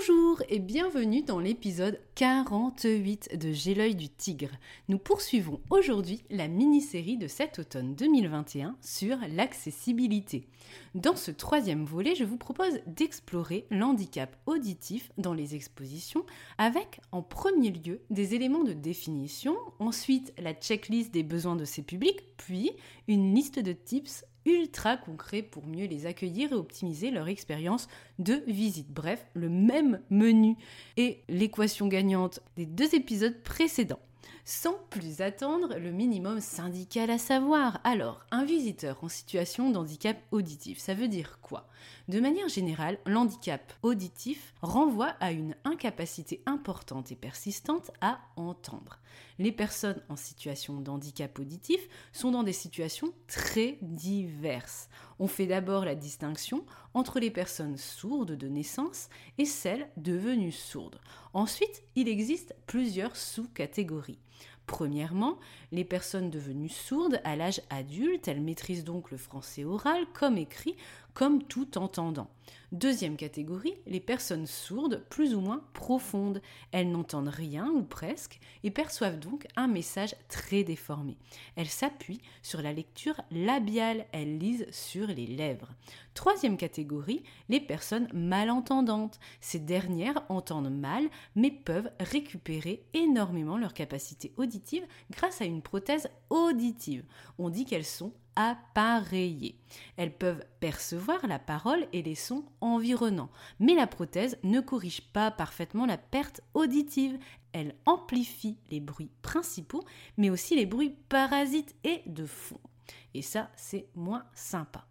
Bonjour et bienvenue dans l'épisode 48 de J'ai du tigre. Nous poursuivons aujourd'hui la mini-série de cet automne 2021 sur l'accessibilité. Dans ce troisième volet, je vous propose d'explorer l'handicap auditif dans les expositions avec en premier lieu des éléments de définition, ensuite la checklist des besoins de ces publics, puis une liste de tips ultra concret pour mieux les accueillir et optimiser leur expérience de visite. Bref, le même menu et l'équation gagnante des deux épisodes précédents. Sans plus attendre, le minimum syndical à savoir. Alors, un visiteur en situation d'handicap auditif, ça veut dire quoi? De manière générale, l'handicap auditif renvoie à une incapacité importante et persistante à entendre. Les personnes en situation d'handicap auditif sont dans des situations très diverses. On fait d'abord la distinction entre les personnes sourdes de naissance et celles devenues sourdes. Ensuite, il existe plusieurs sous-catégories. Premièrement, les personnes devenues sourdes à l'âge adulte, elles maîtrisent donc le français oral comme écrit, comme tout entendant. Deuxième catégorie, les personnes sourdes plus ou moins profondes. Elles n'entendent rien ou presque et perçoivent donc un message très déformé. Elles s'appuient sur la lecture labiale, elles lisent sur les lèvres. Troisième catégorie, les personnes malentendantes. Ces dernières entendent mal mais peuvent récupérer énormément leur capacité auditive grâce à une prothèse auditive. On dit qu'elles sont appareillées. Elles peuvent percevoir la parole et les sons environnants, mais la prothèse ne corrige pas parfaitement la perte auditive. Elle amplifie les bruits principaux, mais aussi les bruits parasites et de fond. Et ça, c'est moins sympa.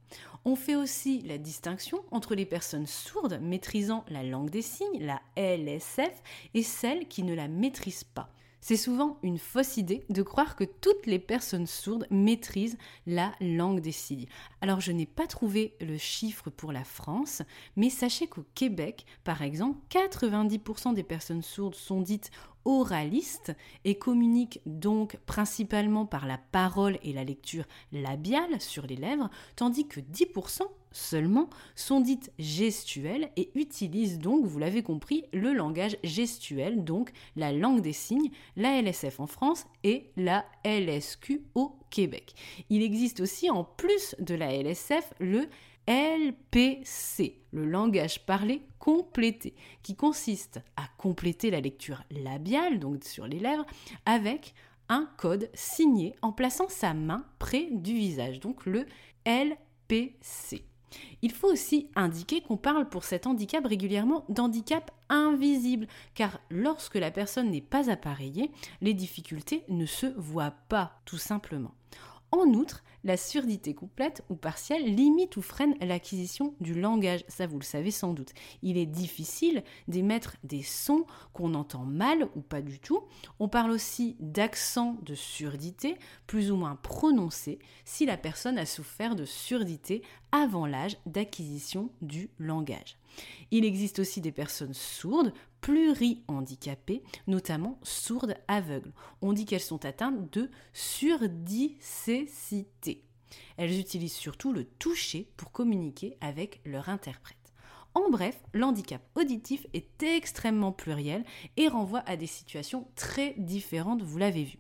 On fait aussi la distinction entre les personnes sourdes maîtrisant la langue des signes, la LSF, et celles qui ne la maîtrisent pas. C'est souvent une fausse idée de croire que toutes les personnes sourdes maîtrisent la langue des signes. Alors je n'ai pas trouvé le chiffre pour la France, mais sachez qu'au Québec, par exemple, 90% des personnes sourdes sont dites oralistes et communiquent donc principalement par la parole et la lecture labiale sur les lèvres, tandis que 10% seulement sont dites gestuelles et utilisent donc, vous l'avez compris, le langage gestuel, donc la langue des signes, la LSF en France et la LSQ au Québec. Il existe aussi en plus de la LSF le LPC, le langage parlé complété, qui consiste à compléter la lecture labiale, donc sur les lèvres, avec un code signé en plaçant sa main près du visage, donc le LPC. Il faut aussi indiquer qu'on parle pour cet handicap régulièrement d'handicap invisible, car lorsque la personne n'est pas appareillée, les difficultés ne se voient pas, tout simplement. En outre, la surdité complète ou partielle limite ou freine l'acquisition du langage, ça vous le savez sans doute. Il est difficile d'émettre des sons qu'on entend mal ou pas du tout. On parle aussi d'accent de surdité, plus ou moins prononcé, si la personne a souffert de surdité avant l'âge d'acquisition du langage. Il existe aussi des personnes sourdes, plurihandicapées, notamment sourdes aveugles. On dit qu'elles sont atteintes de surdicécité. Elles utilisent surtout le toucher pour communiquer avec leur interprète. En bref, l'handicap auditif est extrêmement pluriel et renvoie à des situations très différentes, vous l'avez vu.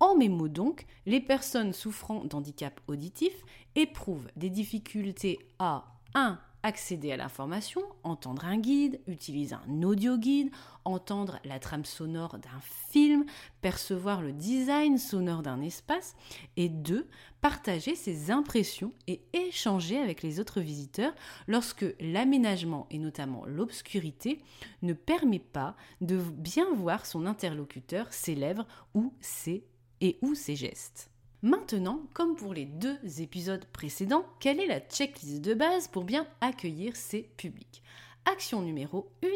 En mes mots donc, les personnes souffrant d'handicap auditif éprouvent des difficultés à 1 accéder à l'information, entendre un guide, utiliser un audio guide, entendre la trame sonore d'un film, percevoir le design sonore d'un espace, et deux, partager ses impressions et échanger avec les autres visiteurs lorsque l'aménagement et notamment l'obscurité ne permet pas de bien voir son interlocuteur, ses lèvres ou ses et ou ses gestes. Maintenant, comme pour les deux épisodes précédents, quelle est la checklist de base pour bien accueillir ses publics? Action numéro 1,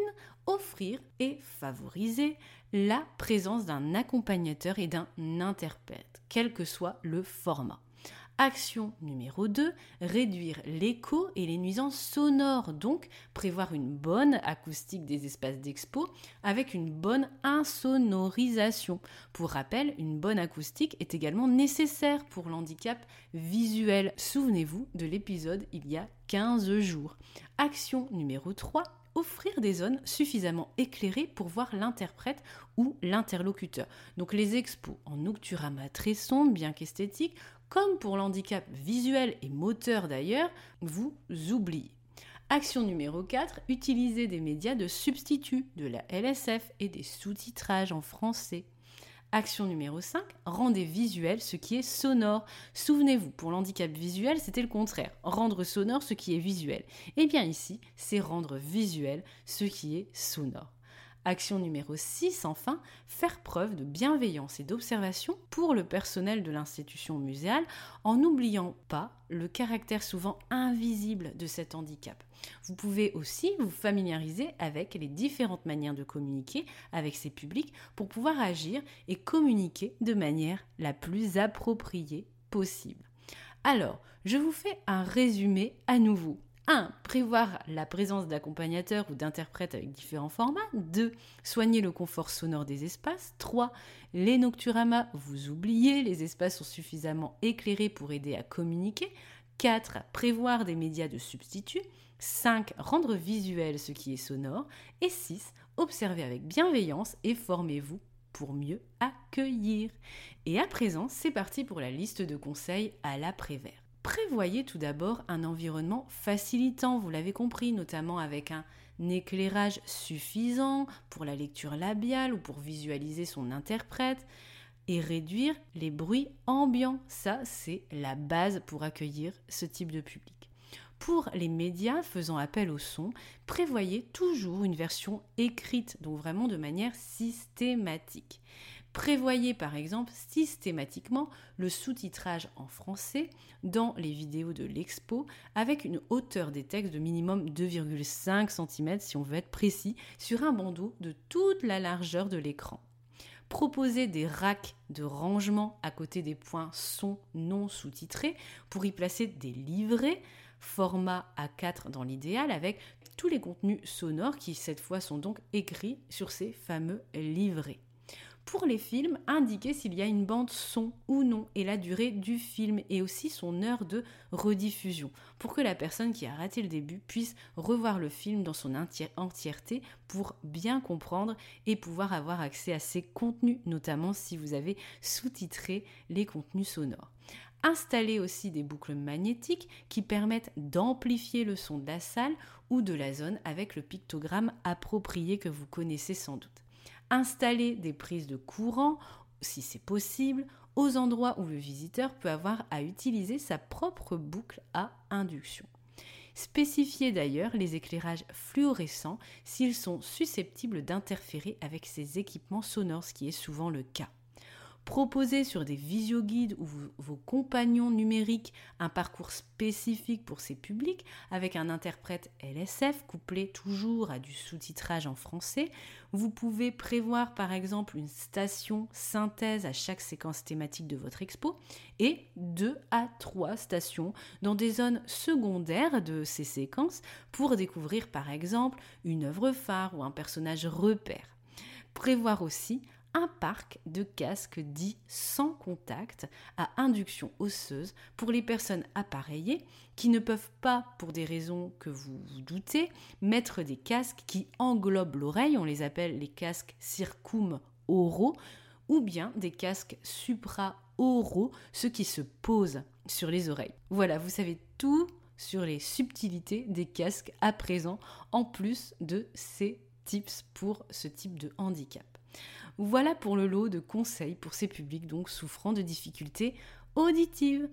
offrir et favoriser la présence d'un accompagnateur et d'un interprète, quel que soit le format. Action numéro 2, réduire l'écho et les nuisances sonores, donc prévoir une bonne acoustique des espaces d'expo avec une bonne insonorisation. Pour rappel, une bonne acoustique est également nécessaire pour l'handicap visuel. Souvenez-vous de l'épisode il y a 15 jours. Action numéro 3, offrir des zones suffisamment éclairées pour voir l'interprète ou l'interlocuteur. Donc les expos en nocturama très sombres, bien qu'esthétiques, comme pour l'handicap visuel et moteur d'ailleurs, vous oubliez. Action numéro 4, utilisez des médias de substitut, de la LSF et des sous-titrages en français. Action numéro 5, rendez visuel ce qui est sonore. Souvenez-vous, pour l'handicap visuel, c'était le contraire, rendre sonore ce qui est visuel. Et eh bien ici, c'est rendre visuel ce qui est sonore. Action numéro 6, enfin, faire preuve de bienveillance et d'observation pour le personnel de l'institution muséale en n'oubliant pas le caractère souvent invisible de cet handicap. Vous pouvez aussi vous familiariser avec les différentes manières de communiquer avec ces publics pour pouvoir agir et communiquer de manière la plus appropriée possible. Alors, je vous fais un résumé à nouveau 1. Prévoir la présence d'accompagnateurs ou d'interprètes avec différents formats. 2. Soigner le confort sonore des espaces. 3. Les nocturamas, vous oubliez, les espaces sont suffisamment éclairés pour aider à communiquer. 4. Prévoir des médias de substitut. 5. Rendre visuel ce qui est sonore. Et 6. Observer avec bienveillance et formez-vous pour mieux accueillir. Et à présent, c'est parti pour la liste de conseils à l'après-vert. Prévoyez tout d'abord un environnement facilitant, vous l'avez compris, notamment avec un éclairage suffisant pour la lecture labiale ou pour visualiser son interprète et réduire les bruits ambiants. Ça, c'est la base pour accueillir ce type de public. Pour les médias faisant appel au son, prévoyez toujours une version écrite, donc vraiment de manière systématique. Prévoyez par exemple systématiquement le sous-titrage en français dans les vidéos de l'expo avec une hauteur des textes de minimum 2,5 cm si on veut être précis sur un bandeau de toute la largeur de l'écran. Proposez des racks de rangement à côté des points son non sous-titrés pour y placer des livrets format A4 dans l'idéal avec tous les contenus sonores qui cette fois sont donc écrits sur ces fameux livrets pour les films, indiquer s'il y a une bande son ou non et la durée du film et aussi son heure de rediffusion pour que la personne qui a raté le début puisse revoir le film dans son entièreté pour bien comprendre et pouvoir avoir accès à ces contenus, notamment si vous avez sous-titré les contenus sonores. Installer aussi des boucles magnétiques qui permettent d'amplifier le son de la salle ou de la zone avec le pictogramme approprié que vous connaissez sans doute installer des prises de courant, si c'est possible, aux endroits où le visiteur peut avoir à utiliser sa propre boucle à induction. Spécifier d'ailleurs les éclairages fluorescents s'ils sont susceptibles d'interférer avec ces équipements sonores, ce qui est souvent le cas. Proposer sur des visioguides ou vos compagnons numériques un parcours spécifique pour ces publics avec un interprète LSF couplé toujours à du sous-titrage en français. Vous pouvez prévoir par exemple une station synthèse à chaque séquence thématique de votre expo et deux à trois stations dans des zones secondaires de ces séquences pour découvrir par exemple une œuvre phare ou un personnage repère. Prévoir aussi un parc de casques dits sans contact à induction osseuse pour les personnes appareillées qui ne peuvent pas, pour des raisons que vous vous doutez, mettre des casques qui englobent l'oreille, on les appelle les casques circum-oraux, ou bien des casques supra-oraux, ceux qui se posent sur les oreilles. Voilà, vous savez tout sur les subtilités des casques à présent, en plus de ces tips pour ce type de handicap. Voilà pour le lot de conseils pour ces publics donc souffrant de difficultés auditives.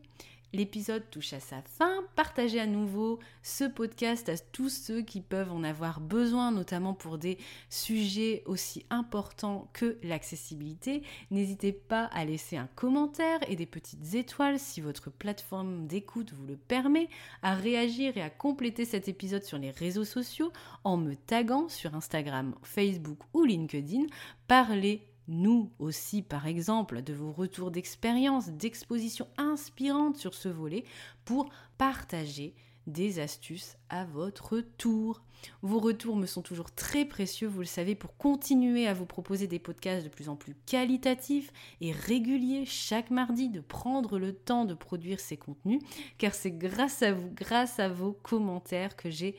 L'épisode touche à sa fin. Partagez à nouveau ce podcast à tous ceux qui peuvent en avoir besoin, notamment pour des sujets aussi importants que l'accessibilité. N'hésitez pas à laisser un commentaire et des petites étoiles si votre plateforme d'écoute vous le permet, à réagir et à compléter cet épisode sur les réseaux sociaux en me taguant sur Instagram, Facebook ou LinkedIn. Parlez nous aussi, par exemple, de vos retours d'expérience, d'expositions inspirantes sur ce volet pour partager des astuces à votre tour. Vos retours me sont toujours très précieux, vous le savez, pour continuer à vous proposer des podcasts de plus en plus qualitatifs et réguliers chaque mardi, de prendre le temps de produire ces contenus, car c'est grâce à vous, grâce à vos commentaires que j'ai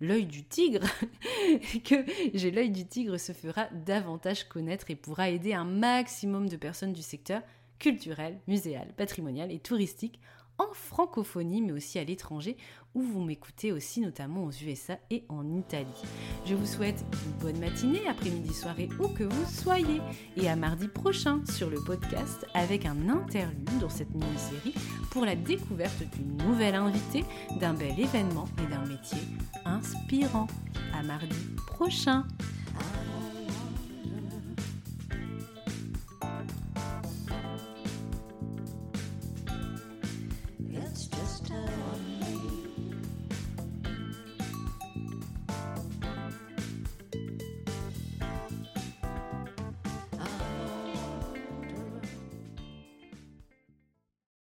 l'œil du tigre, que j'ai l'œil du tigre se fera davantage connaître et pourra aider un maximum de personnes du secteur culturel, muséal, patrimonial et touristique en francophonie, mais aussi à l'étranger, où vous m'écoutez aussi notamment aux USA et en Italie. Je vous souhaite une bonne matinée, après-midi, soirée, où que vous soyez, et à mardi prochain sur le podcast avec un interlude dans cette mini-série pour la découverte d'une nouvelle invitée, d'un bel événement et d'un métier inspirant. À mardi prochain!